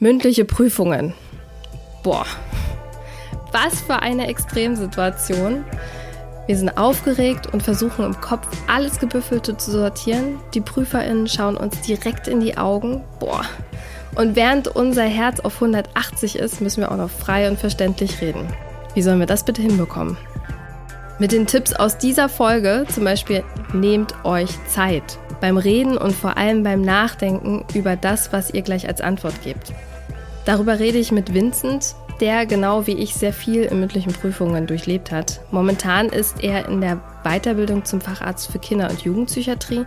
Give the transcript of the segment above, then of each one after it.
Mündliche Prüfungen. Boah, was für eine Extremsituation. Wir sind aufgeregt und versuchen im Kopf alles Gebüffelte zu sortieren. Die PrüferInnen schauen uns direkt in die Augen. Boah. Und während unser Herz auf 180 ist, müssen wir auch noch frei und verständlich reden. Wie sollen wir das bitte hinbekommen? Mit den Tipps aus dieser Folge, zum Beispiel nehmt euch Zeit beim Reden und vor allem beim Nachdenken über das, was ihr gleich als Antwort gebt. Darüber rede ich mit Vincent, der genau wie ich sehr viel in mündlichen Prüfungen durchlebt hat. Momentan ist er in der Weiterbildung zum Facharzt für Kinder- und Jugendpsychiatrie,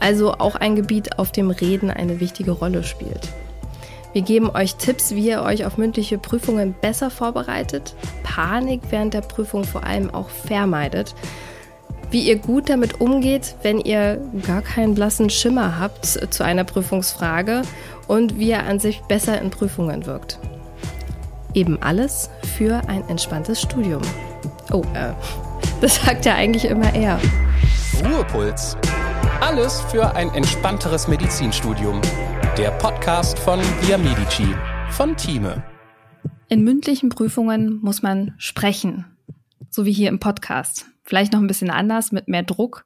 also auch ein Gebiet, auf dem Reden eine wichtige Rolle spielt. Wir geben euch Tipps, wie ihr euch auf mündliche Prüfungen besser vorbereitet, Panik während der Prüfung vor allem auch vermeidet, wie ihr gut damit umgeht, wenn ihr gar keinen blassen Schimmer habt zu einer Prüfungsfrage und wie er an sich besser in Prüfungen wirkt. Eben alles für ein entspanntes Studium. Oh, äh, das sagt ja eigentlich immer er. Ruhepuls. Alles für ein entspannteres Medizinstudium. Der Podcast von Via Medici von Thieme. In mündlichen Prüfungen muss man sprechen, so wie hier im Podcast. Vielleicht noch ein bisschen anders, mit mehr Druck.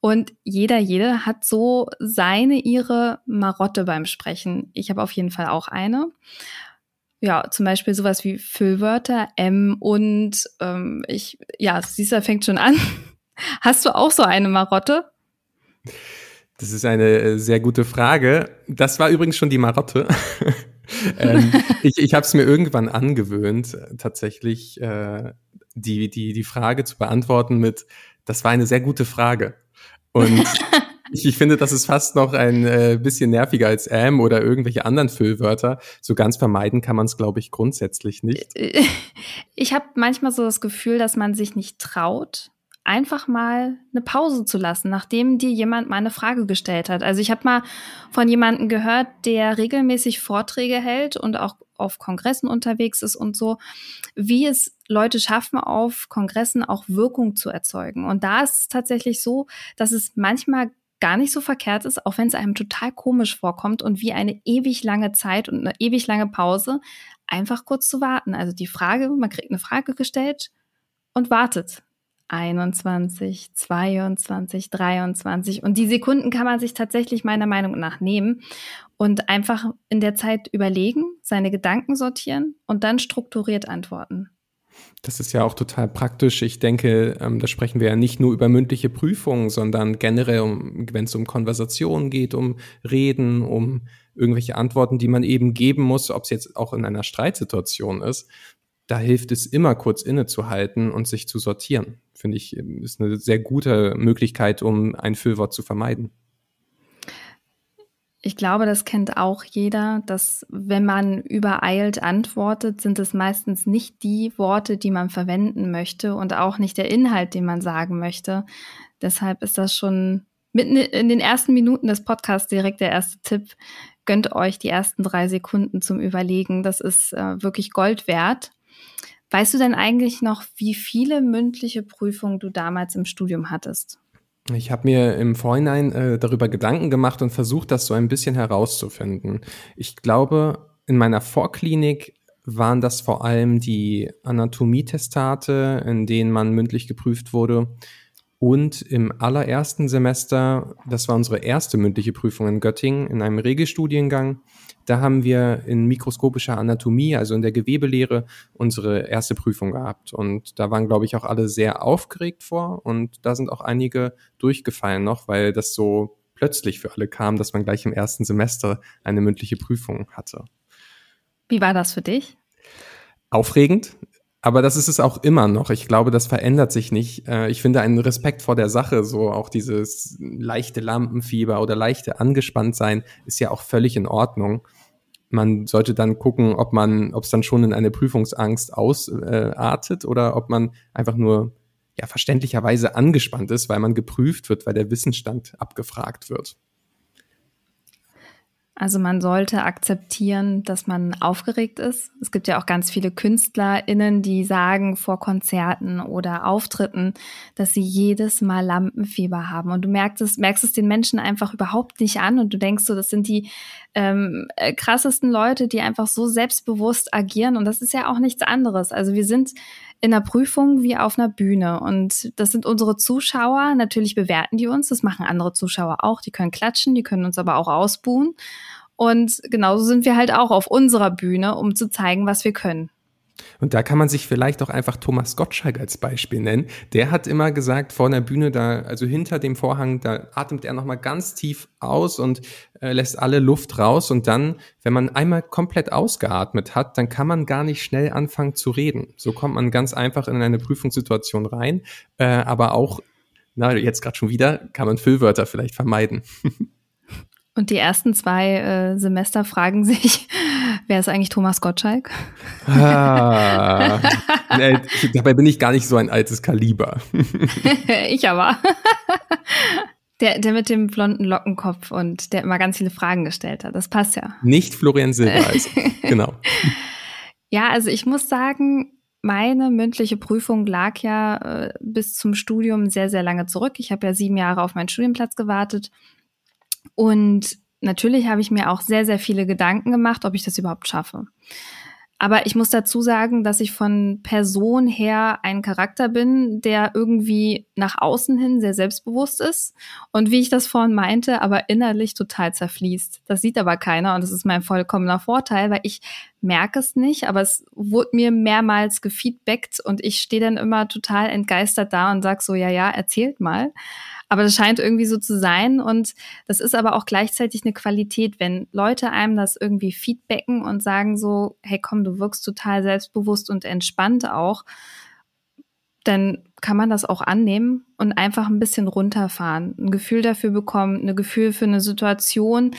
Und jeder, jede hat so seine, ihre Marotte beim Sprechen. Ich habe auf jeden Fall auch eine. Ja, zum Beispiel sowas wie Füllwörter, M und ähm, ich, ja, du, fängt schon an. Hast du auch so eine Marotte? Das ist eine äh, sehr gute Frage. Das war übrigens schon die Marotte. ähm, ich ich habe es mir irgendwann angewöhnt, tatsächlich äh, die, die, die Frage zu beantworten mit, das war eine sehr gute Frage. Und ich, ich finde, das ist fast noch ein äh, bisschen nerviger als M oder irgendwelche anderen Füllwörter. So ganz vermeiden kann man es, glaube ich, grundsätzlich nicht. Ich habe manchmal so das Gefühl, dass man sich nicht traut, einfach mal eine Pause zu lassen, nachdem dir jemand mal eine Frage gestellt hat. Also ich habe mal von jemandem gehört, der regelmäßig Vorträge hält und auch auf Kongressen unterwegs ist und so, wie es Leute schaffen, auf Kongressen auch Wirkung zu erzeugen. Und da ist es tatsächlich so, dass es manchmal gar nicht so verkehrt ist, auch wenn es einem total komisch vorkommt und wie eine ewig lange Zeit und eine ewig lange Pause, einfach kurz zu warten. Also die Frage, man kriegt eine Frage gestellt und wartet 21, 22, 23. Und die Sekunden kann man sich tatsächlich meiner Meinung nach nehmen und einfach in der Zeit überlegen, seine Gedanken sortieren und dann strukturiert antworten. Das ist ja auch total praktisch. Ich denke, ähm, da sprechen wir ja nicht nur über mündliche Prüfungen, sondern generell, um, wenn es um Konversationen geht, um Reden, um irgendwelche Antworten, die man eben geben muss, ob es jetzt auch in einer Streitsituation ist. Da hilft es immer kurz innezuhalten und sich zu sortieren finde ich, ist eine sehr gute Möglichkeit, um ein Füllwort zu vermeiden. Ich glaube, das kennt auch jeder, dass wenn man übereilt antwortet, sind es meistens nicht die Worte, die man verwenden möchte und auch nicht der Inhalt, den man sagen möchte. Deshalb ist das schon mitten in den ersten Minuten des Podcasts direkt der erste Tipp. Gönnt euch die ersten drei Sekunden zum Überlegen. Das ist äh, wirklich Gold wert. Weißt du denn eigentlich noch, wie viele mündliche Prüfungen du damals im Studium hattest? Ich habe mir im Vorhinein äh, darüber Gedanken gemacht und versucht, das so ein bisschen herauszufinden. Ich glaube, in meiner Vorklinik waren das vor allem die Anatomietestate, in denen man mündlich geprüft wurde. Und im allerersten Semester, das war unsere erste mündliche Prüfung in Göttingen in einem Regelstudiengang, da haben wir in mikroskopischer Anatomie, also in der Gewebelehre, unsere erste Prüfung gehabt. Und da waren, glaube ich, auch alle sehr aufgeregt vor. Und da sind auch einige durchgefallen noch, weil das so plötzlich für alle kam, dass man gleich im ersten Semester eine mündliche Prüfung hatte. Wie war das für dich? Aufregend. Aber das ist es auch immer noch. Ich glaube, das verändert sich nicht. Äh, ich finde einen Respekt vor der Sache, so auch dieses leichte Lampenfieber oder leichte angespannt sein, ist ja auch völlig in Ordnung man sollte dann gucken, ob man, ob es dann schon in eine Prüfungsangst ausartet äh, oder ob man einfach nur ja verständlicherweise angespannt ist, weil man geprüft wird, weil der Wissensstand abgefragt wird. Also man sollte akzeptieren, dass man aufgeregt ist. Es gibt ja auch ganz viele KünstlerInnen, die sagen vor Konzerten oder Auftritten, dass sie jedes Mal Lampenfieber haben. Und du merkst es, merkst es den Menschen einfach überhaupt nicht an und du denkst so, das sind die ähm, äh, krassesten Leute, die einfach so selbstbewusst agieren. Und das ist ja auch nichts anderes. Also wir sind in einer Prüfung wie auf einer Bühne. Und das sind unsere Zuschauer. Natürlich bewerten die uns. Das machen andere Zuschauer auch. Die können klatschen, die können uns aber auch ausbuhen. Und genauso sind wir halt auch auf unserer Bühne, um zu zeigen, was wir können. Und da kann man sich vielleicht auch einfach Thomas Gottschalk als Beispiel nennen. Der hat immer gesagt, vor der Bühne, da, also hinter dem Vorhang, da atmet er nochmal ganz tief aus und äh, lässt alle Luft raus. Und dann, wenn man einmal komplett ausgeatmet hat, dann kann man gar nicht schnell anfangen zu reden. So kommt man ganz einfach in eine Prüfungssituation rein. Äh, aber auch, na, jetzt gerade schon wieder, kann man Füllwörter vielleicht vermeiden. Und die ersten zwei äh, Semester fragen sich, wer ist eigentlich Thomas Gottschalk? Ah, nee, dabei bin ich gar nicht so ein altes Kaliber. ich aber. Der, der mit dem blonden Lockenkopf und der immer ganz viele Fragen gestellt hat. Das passt ja. Nicht Florian Silbereis. genau. Ja, also ich muss sagen, meine mündliche Prüfung lag ja äh, bis zum Studium sehr, sehr lange zurück. Ich habe ja sieben Jahre auf meinen Studienplatz gewartet und natürlich habe ich mir auch sehr, sehr viele Gedanken gemacht, ob ich das überhaupt schaffe. Aber ich muss dazu sagen, dass ich von Person her ein Charakter bin, der irgendwie nach außen hin sehr selbstbewusst ist und wie ich das vorhin meinte, aber innerlich total zerfließt. Das sieht aber keiner und das ist mein vollkommener Vorteil, weil ich merke es nicht, aber es wurde mir mehrmals gefeedbackt und ich stehe dann immer total entgeistert da und sag so, ja, ja, erzählt mal. Aber das scheint irgendwie so zu sein. Und das ist aber auch gleichzeitig eine Qualität, wenn Leute einem das irgendwie feedbacken und sagen so, hey komm, du wirkst total selbstbewusst und entspannt auch, dann kann man das auch annehmen und einfach ein bisschen runterfahren, ein Gefühl dafür bekommen, ein Gefühl für eine Situation,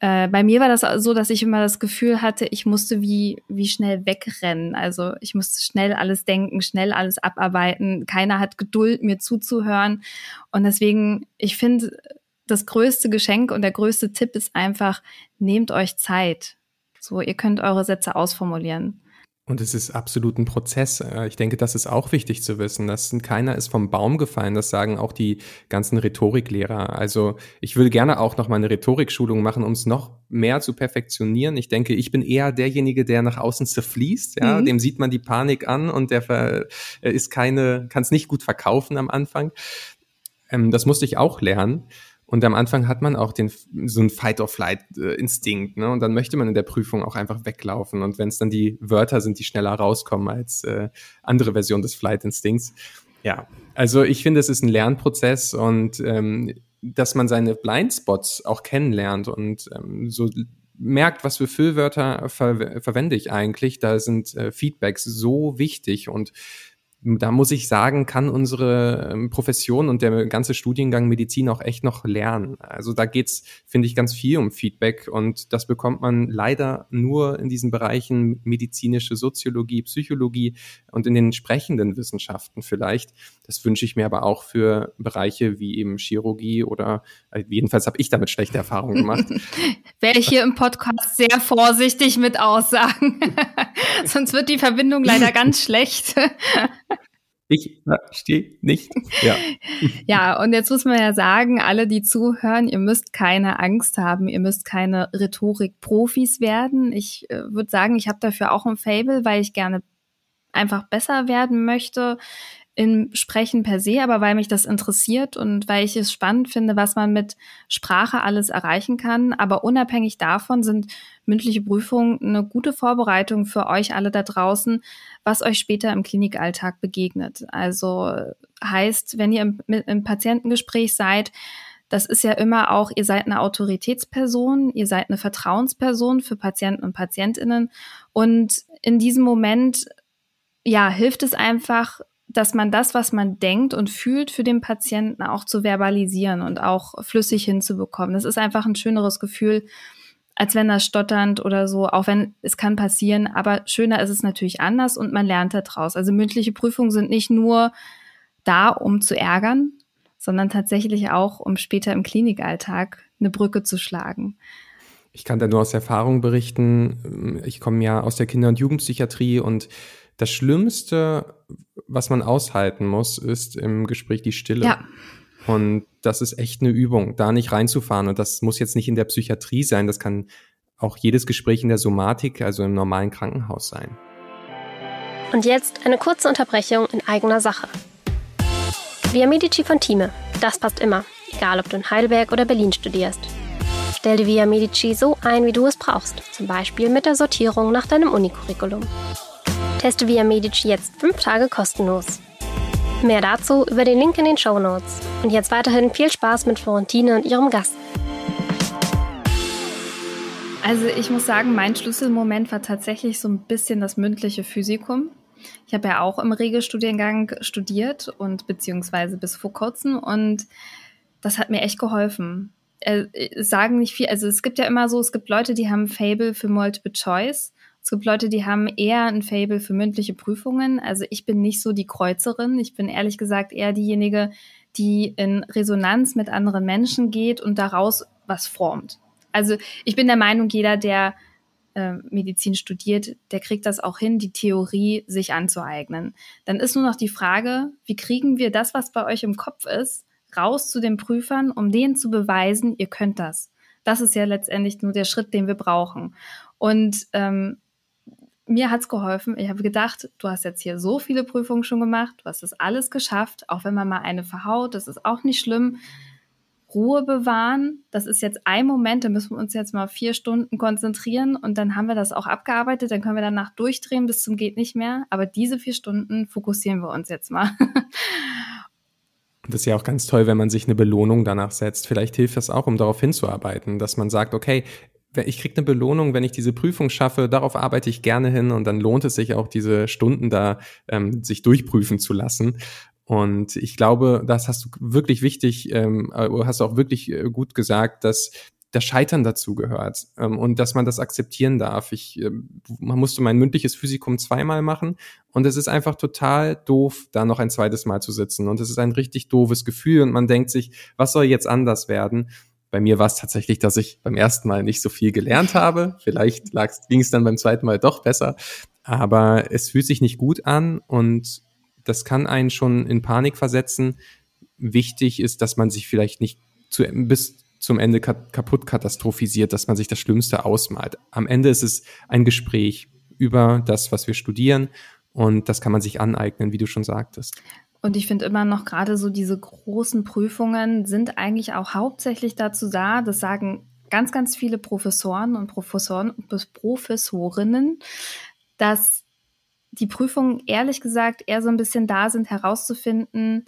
äh, bei mir war das so, dass ich immer das Gefühl hatte, ich musste wie, wie schnell wegrennen. Also ich musste schnell alles denken, schnell alles abarbeiten. Keiner hat Geduld, mir zuzuhören. Und deswegen, ich finde, das größte Geschenk und der größte Tipp ist einfach, nehmt euch Zeit. So, ihr könnt eure Sätze ausformulieren. Und es ist absolut ein Prozess. Äh, ich denke, das ist auch wichtig zu wissen. dass keiner ist vom Baum gefallen. Das sagen auch die ganzen Rhetoriklehrer. Also ich würde gerne auch noch mal eine Rhetorikschulung machen, um es noch mehr zu perfektionieren. Ich denke, ich bin eher derjenige, der nach außen zerfließt. Ja, mhm. dem sieht man die Panik an und der ist keine, kann es nicht gut verkaufen am Anfang. Ähm, das musste ich auch lernen. Und am Anfang hat man auch den, so ein Fight-or-Flight-Instinkt, ne? Und dann möchte man in der Prüfung auch einfach weglaufen. Und wenn es dann die Wörter sind, die schneller rauskommen als äh, andere Version des Flight-Instinkts. Ja, also ich finde, es ist ein Lernprozess und ähm, dass man seine Blindspots auch kennenlernt und ähm, so merkt, was für Füllwörter ver verwende ich eigentlich. Da sind äh, Feedbacks so wichtig und da muss ich sagen, kann unsere ähm, Profession und der ganze Studiengang Medizin auch echt noch lernen. Also da geht's, finde ich, ganz viel um Feedback und das bekommt man leider nur in diesen Bereichen medizinische Soziologie, Psychologie und in den sprechenden Wissenschaften vielleicht. Das wünsche ich mir aber auch für Bereiche wie eben Chirurgie oder äh, jedenfalls habe ich damit schlechte Erfahrungen gemacht. Wäre ich hier im Podcast sehr vorsichtig mit Aussagen. Sonst wird die Verbindung leider ganz schlecht. Ich verstehe nicht. Ja. ja, und jetzt muss man ja sagen, alle, die zuhören, ihr müsst keine Angst haben, ihr müsst keine Rhetorik-Profis werden. Ich äh, würde sagen, ich habe dafür auch ein Fable, weil ich gerne einfach besser werden möchte im Sprechen per se, aber weil mich das interessiert und weil ich es spannend finde, was man mit Sprache alles erreichen kann. Aber unabhängig davon sind mündliche Prüfungen eine gute Vorbereitung für euch alle da draußen, was euch später im Klinikalltag begegnet. Also heißt, wenn ihr im, im Patientengespräch seid, das ist ja immer auch, ihr seid eine Autoritätsperson, ihr seid eine Vertrauensperson für Patienten und Patientinnen. Und in diesem Moment, ja, hilft es einfach, dass man das, was man denkt und fühlt, für den Patienten auch zu verbalisieren und auch flüssig hinzubekommen. Das ist einfach ein schöneres Gefühl, als wenn er stotternd oder so, auch wenn es kann passieren, aber schöner ist es natürlich anders und man lernt daraus. Also mündliche Prüfungen sind nicht nur da, um zu ärgern, sondern tatsächlich auch, um später im Klinikalltag eine Brücke zu schlagen. Ich kann da nur aus Erfahrung berichten. Ich komme ja aus der Kinder- und Jugendpsychiatrie und das Schlimmste, was man aushalten muss, ist im Gespräch die Stille. Ja. Und das ist echt eine Übung, da nicht reinzufahren. Und das muss jetzt nicht in der Psychiatrie sein, das kann auch jedes Gespräch in der Somatik, also im normalen Krankenhaus sein. Und jetzt eine kurze Unterbrechung in eigener Sache. Via Medici von Thieme, das passt immer, egal ob du in Heidelberg oder Berlin studierst. Stell dir Via Medici so ein, wie du es brauchst, zum Beispiel mit der Sortierung nach deinem Unicurriculum. Teste Via Medici jetzt fünf Tage kostenlos. Mehr dazu über den Link in den Show Notes. Und jetzt weiterhin viel Spaß mit Florentine und ihrem Gast. Also ich muss sagen, mein Schlüsselmoment war tatsächlich so ein bisschen das mündliche Physikum. Ich habe ja auch im Regelstudiengang studiert und beziehungsweise bis vor kurzem und das hat mir echt geholfen. Äh, sagen nicht viel, also es gibt ja immer so, es gibt Leute, die haben Fable für Multiple Choice. Es gibt Leute, die haben eher ein Fable für mündliche Prüfungen. Also ich bin nicht so die Kreuzerin. Ich bin ehrlich gesagt eher diejenige, die in Resonanz mit anderen Menschen geht und daraus was formt. Also ich bin der Meinung, jeder, der äh, Medizin studiert, der kriegt das auch hin, die Theorie sich anzueignen. Dann ist nur noch die Frage, wie kriegen wir das, was bei euch im Kopf ist, raus zu den Prüfern, um denen zu beweisen, ihr könnt das. Das ist ja letztendlich nur der Schritt, den wir brauchen. Und ähm, mir hat's geholfen. Ich habe gedacht, du hast jetzt hier so viele Prüfungen schon gemacht, du hast das alles geschafft, auch wenn man mal eine verhaut, das ist auch nicht schlimm. Ruhe bewahren. Das ist jetzt ein Moment, da müssen wir uns jetzt mal vier Stunden konzentrieren und dann haben wir das auch abgearbeitet. Dann können wir danach durchdrehen bis zum geht nicht mehr. Aber diese vier Stunden fokussieren wir uns jetzt mal. Das ist ja auch ganz toll, wenn man sich eine Belohnung danach setzt. Vielleicht hilft das auch, um darauf hinzuarbeiten, dass man sagt, okay, ich kriege eine Belohnung, wenn ich diese Prüfung schaffe, darauf arbeite ich gerne hin und dann lohnt es sich auch, diese Stunden da ähm, sich durchprüfen zu lassen. Und ich glaube, das hast du wirklich wichtig, ähm, äh, hast du auch wirklich äh, gut gesagt, dass das Scheitern dazu gehört ähm, und dass man das akzeptieren darf. Ich, äh, man musste mein mündliches Physikum zweimal machen und es ist einfach total doof, da noch ein zweites Mal zu sitzen und es ist ein richtig doofes Gefühl und man denkt sich, was soll jetzt anders werden? Bei mir war es tatsächlich, dass ich beim ersten Mal nicht so viel gelernt habe. Vielleicht ging es dann beim zweiten Mal doch besser, aber es fühlt sich nicht gut an und das kann einen schon in Panik versetzen. Wichtig ist, dass man sich vielleicht nicht zu, bis zum Ende kaputt katastrophisiert, dass man sich das Schlimmste ausmalt. Am Ende ist es ein Gespräch über das, was wir studieren und das kann man sich aneignen, wie du schon sagtest. Und ich finde immer noch gerade so diese großen Prüfungen sind eigentlich auch hauptsächlich dazu da, das sagen ganz, ganz viele Professoren und Professoren, Professorinnen, dass die Prüfungen ehrlich gesagt eher so ein bisschen da sind, herauszufinden,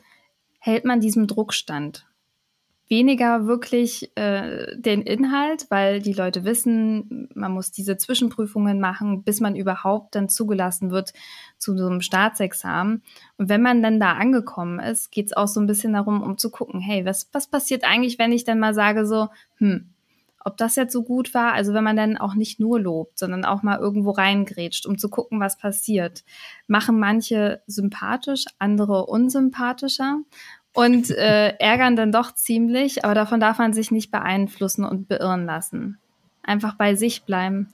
hält man diesem Druck stand. Weniger wirklich äh, den Inhalt, weil die Leute wissen, man muss diese Zwischenprüfungen machen, bis man überhaupt dann zugelassen wird zu so einem Staatsexamen. Und wenn man dann da angekommen ist, geht es auch so ein bisschen darum, um zu gucken, hey, was, was passiert eigentlich, wenn ich dann mal sage so, hm, ob das jetzt so gut war, also wenn man dann auch nicht nur lobt, sondern auch mal irgendwo reingrätscht, um zu gucken, was passiert. Machen manche sympathisch, andere unsympathischer und äh, ärgern dann doch ziemlich, aber davon darf man sich nicht beeinflussen und beirren lassen. Einfach bei sich bleiben.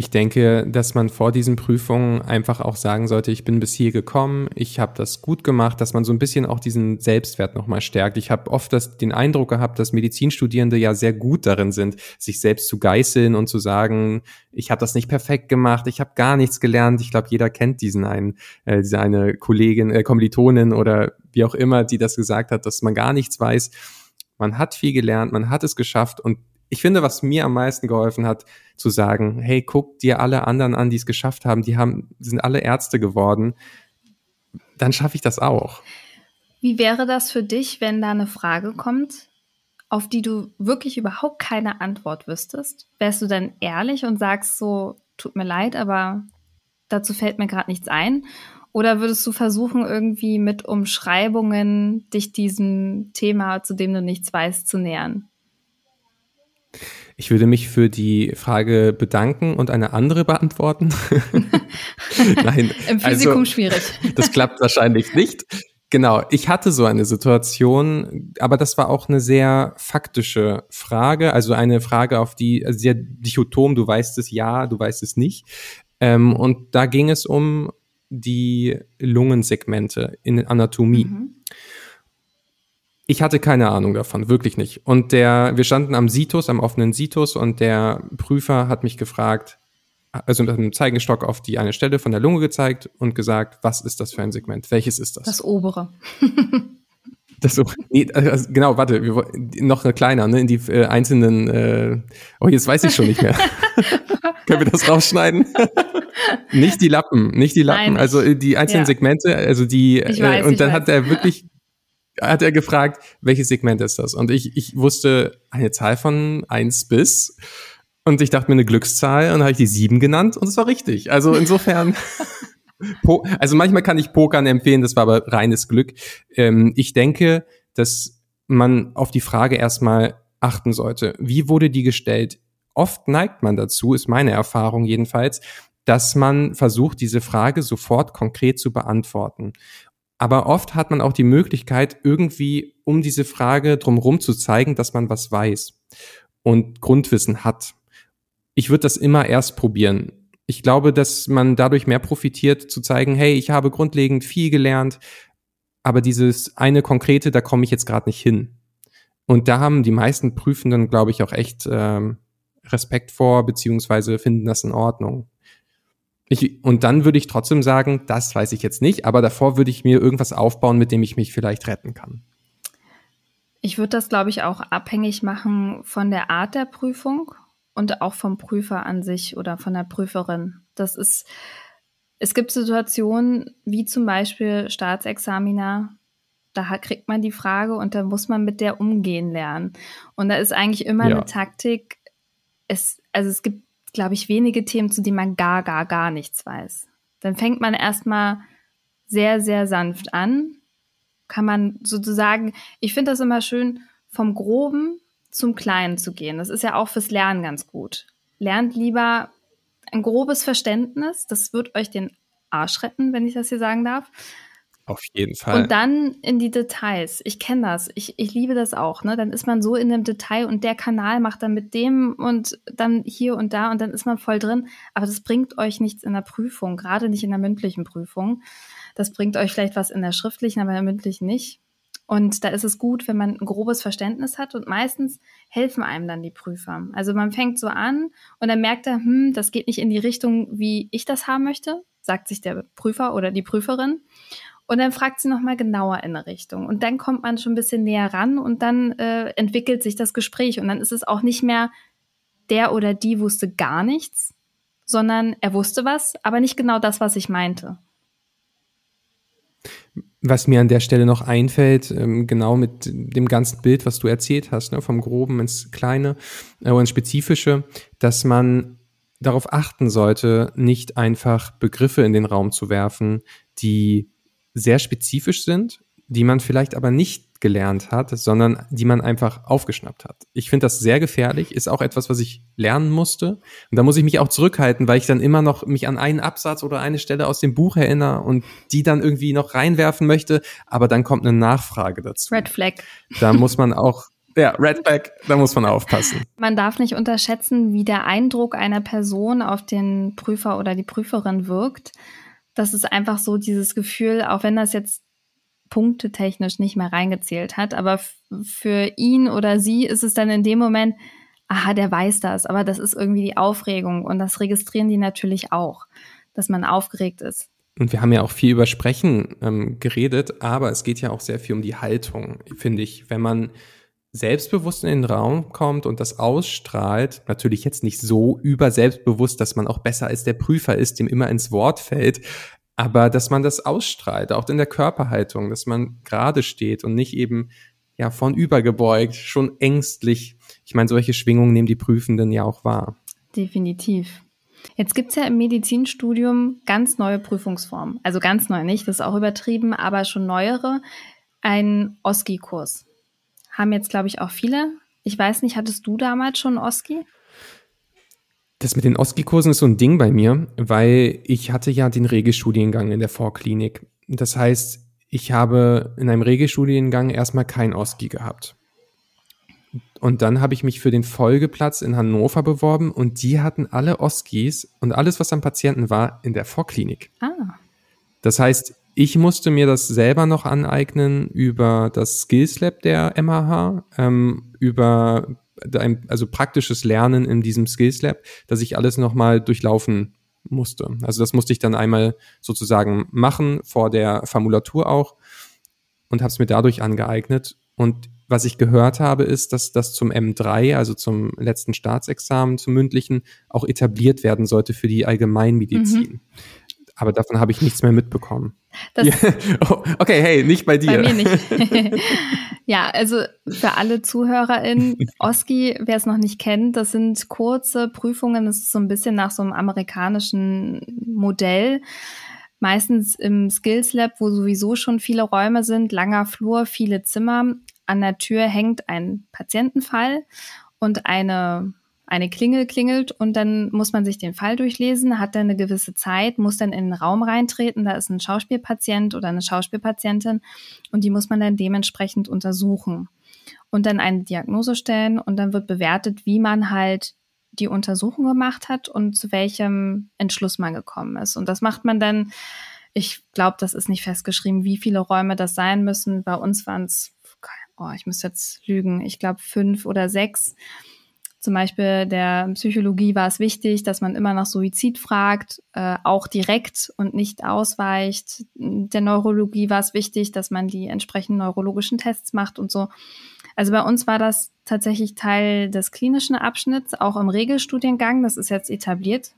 Ich denke, dass man vor diesen Prüfungen einfach auch sagen sollte, ich bin bis hier gekommen, ich habe das gut gemacht, dass man so ein bisschen auch diesen Selbstwert nochmal stärkt. Ich habe oft das, den Eindruck gehabt, dass Medizinstudierende ja sehr gut darin sind, sich selbst zu geißeln und zu sagen, ich habe das nicht perfekt gemacht, ich habe gar nichts gelernt. Ich glaube, jeder kennt diesen einen, äh, diese eine Kollegin, äh, Kommilitonin oder wie auch immer, die das gesagt hat, dass man gar nichts weiß. Man hat viel gelernt, man hat es geschafft und ich finde, was mir am meisten geholfen hat, zu sagen, hey, guck dir alle anderen an, die es geschafft haben, die haben, sind alle Ärzte geworden, dann schaffe ich das auch. Wie wäre das für dich, wenn da eine Frage kommt, auf die du wirklich überhaupt keine Antwort wüsstest? Wärst du dann ehrlich und sagst so, tut mir leid, aber dazu fällt mir gerade nichts ein? Oder würdest du versuchen, irgendwie mit Umschreibungen dich diesem Thema, zu dem du nichts weißt, zu nähern? Ich würde mich für die Frage bedanken und eine andere beantworten. Nein. Im Physikum also, schwierig. das klappt wahrscheinlich nicht. Genau, ich hatte so eine Situation, aber das war auch eine sehr faktische Frage, also eine Frage, auf die sehr dichotom, du weißt es ja, du weißt es nicht. Ähm, und da ging es um die Lungensegmente in Anatomie. Mhm Ich hatte keine Ahnung davon, wirklich nicht. Und der, wir standen am Situs, am offenen Situs, und der Prüfer hat mich gefragt, also mit einem Zeigenstock auf die eine Stelle von der Lunge gezeigt und gesagt, was ist das für ein Segment? Welches ist das? Das obere. Das so, nee, also genau, warte, wir, noch eine kleiner, ne, in die äh, einzelnen, äh, oh, jetzt weiß ich schon nicht mehr. Können wir das rausschneiden? nicht die Lappen, nicht die Lappen, Nein, also äh, die einzelnen ja. Segmente, also die, äh, weiß, äh, und dann weiß. hat er wirklich hat er gefragt, welches Segment ist das? Und ich, ich wusste eine Zahl von eins bis. Und ich dachte mir eine Glückszahl und dann habe ich die sieben genannt und es war richtig. Also insofern. also manchmal kann ich Pokern empfehlen, das war aber reines Glück. Ähm, ich denke, dass man auf die Frage erstmal achten sollte. Wie wurde die gestellt? Oft neigt man dazu, ist meine Erfahrung jedenfalls, dass man versucht, diese Frage sofort konkret zu beantworten. Aber oft hat man auch die Möglichkeit, irgendwie um diese Frage drumherum zu zeigen, dass man was weiß und Grundwissen hat. Ich würde das immer erst probieren. Ich glaube, dass man dadurch mehr profitiert, zu zeigen, hey, ich habe grundlegend viel gelernt, aber dieses eine konkrete, da komme ich jetzt gerade nicht hin. Und da haben die meisten Prüfenden, glaube ich, auch echt ähm, Respekt vor, beziehungsweise finden das in Ordnung. Ich, und dann würde ich trotzdem sagen, das weiß ich jetzt nicht, aber davor würde ich mir irgendwas aufbauen, mit dem ich mich vielleicht retten kann. Ich würde das, glaube ich, auch abhängig machen von der Art der Prüfung und auch vom Prüfer an sich oder von der Prüferin. Das ist, es gibt Situationen wie zum Beispiel Staatsexamina, da kriegt man die Frage und da muss man mit der umgehen lernen. Und da ist eigentlich immer ja. eine Taktik. Es, also es gibt glaube ich, wenige Themen, zu denen man gar, gar, gar nichts weiß. Dann fängt man erstmal sehr, sehr sanft an. Kann man sozusagen, ich finde das immer schön, vom Groben zum Kleinen zu gehen. Das ist ja auch fürs Lernen ganz gut. Lernt lieber ein grobes Verständnis, das wird euch den Arsch retten, wenn ich das hier sagen darf. Auf jeden Fall. Und dann in die Details. Ich kenne das. Ich, ich liebe das auch. Ne? Dann ist man so in dem Detail und der Kanal macht dann mit dem und dann hier und da und dann ist man voll drin. Aber das bringt euch nichts in der Prüfung, gerade nicht in der mündlichen Prüfung. Das bringt euch vielleicht was in der schriftlichen, aber in der mündlichen nicht. Und da ist es gut, wenn man ein grobes Verständnis hat und meistens helfen einem dann die Prüfer. Also man fängt so an und dann merkt er, hm, das geht nicht in die Richtung, wie ich das haben möchte, sagt sich der Prüfer oder die Prüferin. Und dann fragt sie nochmal genauer in eine Richtung. Und dann kommt man schon ein bisschen näher ran und dann äh, entwickelt sich das Gespräch. Und dann ist es auch nicht mehr, der oder die wusste gar nichts, sondern er wusste was, aber nicht genau das, was ich meinte. Was mir an der Stelle noch einfällt, ähm, genau mit dem ganzen Bild, was du erzählt hast, ne, vom Groben ins Kleine äh, ins Spezifische, dass man darauf achten sollte, nicht einfach Begriffe in den Raum zu werfen, die sehr spezifisch sind, die man vielleicht aber nicht gelernt hat, sondern die man einfach aufgeschnappt hat. Ich finde das sehr gefährlich, ist auch etwas, was ich lernen musste. Und da muss ich mich auch zurückhalten, weil ich dann immer noch mich an einen Absatz oder eine Stelle aus dem Buch erinnere und die dann irgendwie noch reinwerfen möchte, aber dann kommt eine Nachfrage dazu. Red Flag. Da muss man auch ja, Red Flag, da muss man aufpassen. Man darf nicht unterschätzen, wie der Eindruck einer Person auf den Prüfer oder die Prüferin wirkt das ist einfach so dieses Gefühl, auch wenn das jetzt punktetechnisch nicht mehr reingezählt hat, aber für ihn oder sie ist es dann in dem Moment, aha, der weiß das, aber das ist irgendwie die Aufregung und das registrieren die natürlich auch, dass man aufgeregt ist. Und wir haben ja auch viel über Sprechen ähm, geredet, aber es geht ja auch sehr viel um die Haltung, finde ich. Wenn man selbstbewusst in den Raum kommt und das ausstrahlt, natürlich jetzt nicht so überselbstbewusst, dass man auch besser als der Prüfer ist, dem immer ins Wort fällt, aber dass man das ausstrahlt, auch in der Körperhaltung, dass man gerade steht und nicht eben ja von übergebeugt, schon ängstlich. Ich meine, solche Schwingungen nehmen die Prüfenden ja auch wahr. Definitiv. Jetzt gibt's ja im Medizinstudium ganz neue Prüfungsformen. Also ganz neu nicht, das ist auch übertrieben, aber schon neuere. Ein OSCI-Kurs haben jetzt, glaube ich, auch viele. Ich weiß nicht, hattest du damals schon Oski? Das mit den Oski-Kursen ist so ein Ding bei mir, weil ich hatte ja den Regelstudiengang in der Vorklinik. Das heißt, ich habe in einem Regelstudiengang erstmal kein Oski gehabt. Und dann habe ich mich für den Folgeplatz in Hannover beworben und die hatten alle Oskis und alles, was am Patienten war, in der Vorklinik. Ah. Das heißt, Ich musste mir das selber noch aneignen über das Skills Lab der MHH, ähm, über ein, also praktisches Lernen in diesem Skills Lab, dass ich alles nochmal durchlaufen musste. Also das musste ich dann einmal sozusagen machen, vor der Formulatur auch und habe es mir dadurch angeeignet. Und was ich gehört habe, ist, dass das zum M3, also zum letzten Staatsexamen, zum mündlichen, auch etabliert werden sollte für die Allgemeinmedizin. Mhm. Aber davon habe ich nichts mehr mitbekommen. Ja. Oh, okay, hey, nicht bei dir. Bei mir nicht. ja, also für alle ZuhörerInnen, OSCI, wer es noch nicht kennt, das sind kurze Prüfungen. Das ist so ein bisschen nach so einem amerikanischen Modell. Meistens im Skills Lab, wo sowieso schon viele Räume sind, langer Flur, viele Zimmer an der Tür hängt ein Patientenfall und eine, eine Klingel klingelt und dann muss man sich den Fall durchlesen, hat dann eine gewisse Zeit, muss dann in den Raum reintreten, da ist ein Schauspielpatient oder eine Schauspielpatientin und die muss man dann dementsprechend untersuchen und dann eine Diagnose stellen und dann wird bewertet, wie man halt die Untersuchung gemacht hat und zu welchem Entschluss man gekommen ist. Und das macht man dann, ich glaube, das ist nicht festgeschrieben, wie viele Räume das sein müssen. Bei uns waren es oh, ich muss jetzt lügen, ich glaube fünf oder sechs. Zum Beispiel der Psychologie war es wichtig, dass man immer nach Suizid fragt, äh, auch direkt und nicht ausweicht. Der Neurologie war es wichtig, dass man die entsprechenden neurologischen Tests macht und so. Also bei uns war das tatsächlich Teil des klinischen Abschnitts, auch im Regelstudiengang. Das ist jetzt etabliert.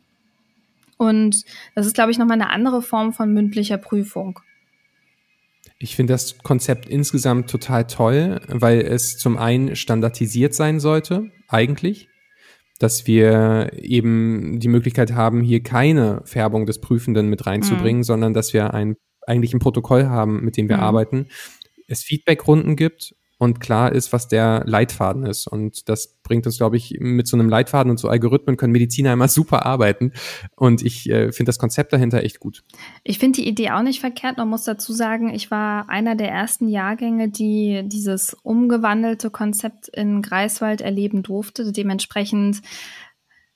Und das ist, glaube ich, nochmal eine andere Form von mündlicher Prüfung. Ich finde das Konzept insgesamt total toll, weil es zum einen standardisiert sein sollte, eigentlich, dass wir eben die Möglichkeit haben, hier keine Färbung des Prüfenden mit reinzubringen, mhm. sondern dass wir ein, eigentlich ein Protokoll haben, mit dem wir mhm. arbeiten, es Feedbackrunden gibt und klar ist, was der Leitfaden ist. Und das bringt uns, glaube ich, mit so einem Leitfaden und so Algorithmen können Mediziner immer super arbeiten. Und ich äh, finde das Konzept dahinter echt gut. Ich finde die Idee auch nicht verkehrt. Man muss dazu sagen, ich war einer der ersten Jahrgänge, die dieses umgewandelte Konzept in Greifswald erleben durfte. Dementsprechend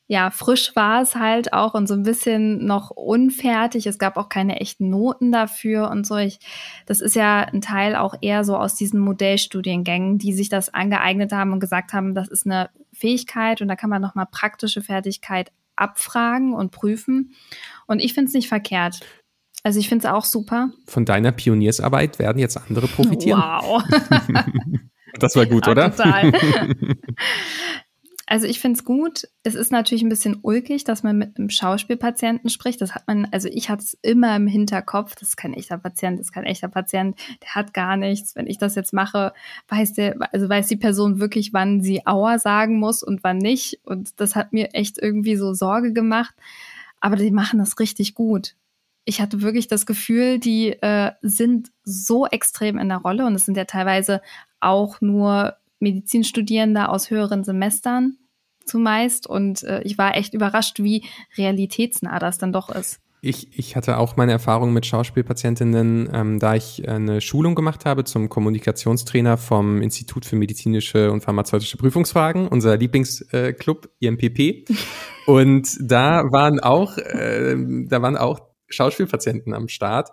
ja, frisch war es halt auch und so ein bisschen noch unfertig. Es gab auch keine echten Noten dafür und so. Ich, das ist ja ein Teil auch eher so aus diesen Modellstudiengängen, die sich das angeeignet haben und gesagt haben, das ist eine Fähigkeit und da kann man nochmal praktische Fertigkeit abfragen und prüfen. Und ich finde es nicht verkehrt. Also ich finde es auch super. Von deiner Pioniersarbeit werden jetzt andere profitieren. Wow. das war gut, ja, oder? Total. Also ich finde es gut. Es ist natürlich ein bisschen ulkig, dass man mit einem Schauspielpatienten spricht. Das hat man, also ich hatte es immer im Hinterkopf. Das ist kein echter Patient, das ist kein echter Patient. Der hat gar nichts. Wenn ich das jetzt mache, weiß der, also weiß die Person wirklich, wann sie Aua sagen muss und wann nicht. Und das hat mir echt irgendwie so Sorge gemacht. Aber die machen das richtig gut. Ich hatte wirklich das Gefühl, die äh, sind so extrem in der Rolle und es sind ja teilweise auch nur Medizinstudierende aus höheren Semestern zumeist. Und äh, ich war echt überrascht, wie realitätsnah das dann doch ist. Ich, ich hatte auch meine Erfahrung mit Schauspielpatientinnen, ähm, da ich eine Schulung gemacht habe zum Kommunikationstrainer vom Institut für medizinische und pharmazeutische Prüfungsfragen, unser Lieblingsclub äh, IMPP. und da waren auch, äh, da waren auch Schauspielpatienten am Start,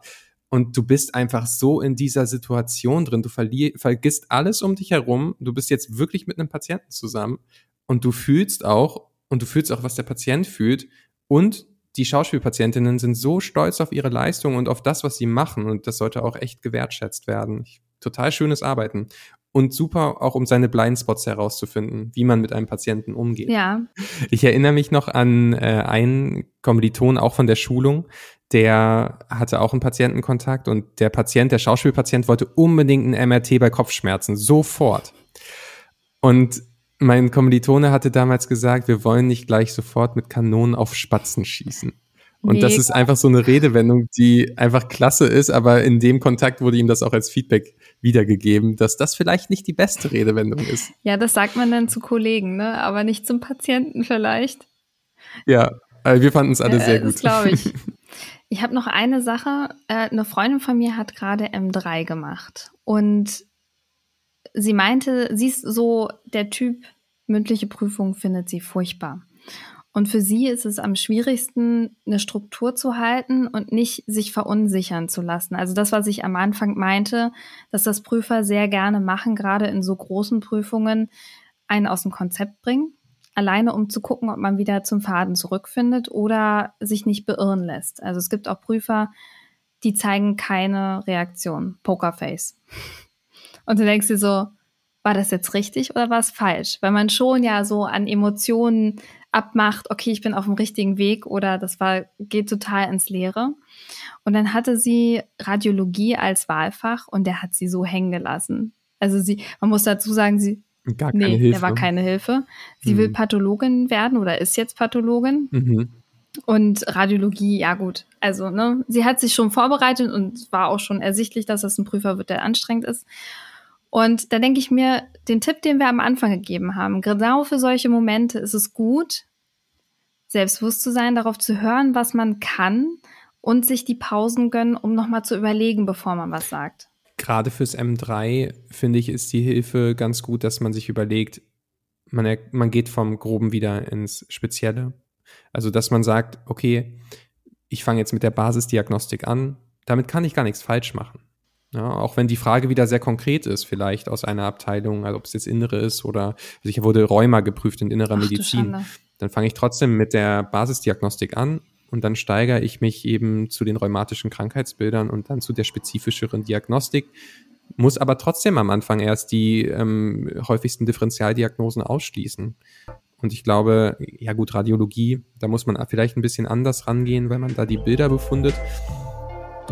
und du bist einfach so in dieser Situation drin. Du vergisst alles um dich herum. Du bist jetzt wirklich mit einem Patienten zusammen und du fühlst auch, und du fühlst auch, was der Patient fühlt. Und die Schauspielpatientinnen sind so stolz auf ihre Leistung und auf das, was sie machen. Und das sollte auch echt gewertschätzt werden. Total schönes Arbeiten. Und super auch, um seine Blindspots herauszufinden, wie man mit einem Patienten umgeht. Ja. Ich erinnere mich noch an äh, einen Kommiliton auch von der Schulung, der hatte auch einen Patientenkontakt und der Patient, der Schauspielpatient, wollte unbedingt ein MRT bei Kopfschmerzen, sofort. Und mein Kommilitone hatte damals gesagt, wir wollen nicht gleich sofort mit Kanonen auf Spatzen schießen. Und Mega. das ist einfach so eine Redewendung, die einfach klasse ist, aber in dem Kontakt wurde ihm das auch als Feedback wiedergegeben, dass das vielleicht nicht die beste Redewendung ist. Ja, das sagt man dann zu Kollegen, ne? aber nicht zum Patienten vielleicht. Ja, wir fanden es alle ja, sehr gut. Das glaube ich. Ich habe noch eine Sache. Äh, eine Freundin von mir hat gerade M3 gemacht und sie meinte, sie ist so der Typ, mündliche Prüfung findet sie furchtbar. Und für sie ist es am schwierigsten, eine Struktur zu halten und nicht sich verunsichern zu lassen. Also das, was ich am Anfang meinte, dass das Prüfer sehr gerne machen, gerade in so großen Prüfungen, einen aus dem Konzept bringen. Alleine um zu gucken, ob man wieder zum Faden zurückfindet oder sich nicht beirren lässt. Also es gibt auch Prüfer, die zeigen keine Reaktion. Pokerface. Und du denkst dir so, war das jetzt richtig oder war es falsch? Weil man schon ja so an Emotionen abmacht, okay, ich bin auf dem richtigen Weg oder das war, geht total ins Leere. Und dann hatte sie Radiologie als Wahlfach und der hat sie so hängen gelassen. Also sie, man muss dazu sagen, sie, Gar keine nee, Hilfe. der war keine Hilfe. Sie mhm. will Pathologin werden oder ist jetzt Pathologin. Mhm. Und Radiologie, ja gut. Also, ne, sie hat sich schon vorbereitet und war auch schon ersichtlich, dass das ein Prüfer wird, der anstrengend ist. Und da denke ich mir, den Tipp, den wir am Anfang gegeben haben, genau für solche Momente ist es gut, selbstbewusst zu sein, darauf zu hören, was man kann und sich die Pausen gönnen, um nochmal zu überlegen, bevor man was sagt. Gerade fürs M3 finde ich, ist die Hilfe ganz gut, dass man sich überlegt, man, man geht vom Groben wieder ins Spezielle. Also, dass man sagt, okay, ich fange jetzt mit der Basisdiagnostik an, damit kann ich gar nichts falsch machen. Ja, auch wenn die Frage wieder sehr konkret ist, vielleicht aus einer Abteilung, also ob es jetzt innere ist oder also ich wurde Rheuma geprüft in innerer Ach, Medizin, dann fange ich trotzdem mit der Basisdiagnostik an und dann steigere ich mich eben zu den rheumatischen Krankheitsbildern und dann zu der spezifischeren Diagnostik, muss aber trotzdem am Anfang erst die ähm, häufigsten Differentialdiagnosen ausschließen. Und ich glaube, ja gut, Radiologie, da muss man vielleicht ein bisschen anders rangehen, weil man da die Bilder befundet.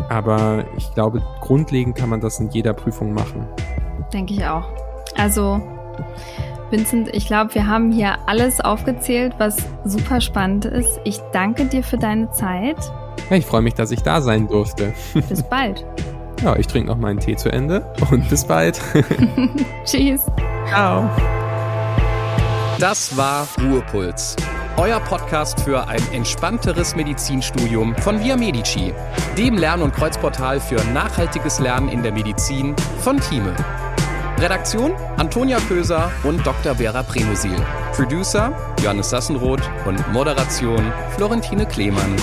Aber ich glaube, grundlegend kann man das in jeder Prüfung machen. Denke ich auch. Also, Vincent, ich glaube, wir haben hier alles aufgezählt, was super spannend ist. Ich danke dir für deine Zeit. Ja, ich freue mich, dass ich da sein durfte. Bis bald. Ja, ich trinke noch meinen Tee zu Ende und bis bald. Tschüss. Ciao. Das war Ruhepuls euer Podcast für ein entspannteres Medizinstudium von Via Medici, dem Lern- und Kreuzportal für nachhaltiges Lernen in der Medizin von Thieme. Redaktion Antonia Köser und Dr. Vera Premusil. Producer Johannes Sassenroth und Moderation Florentine Klemann.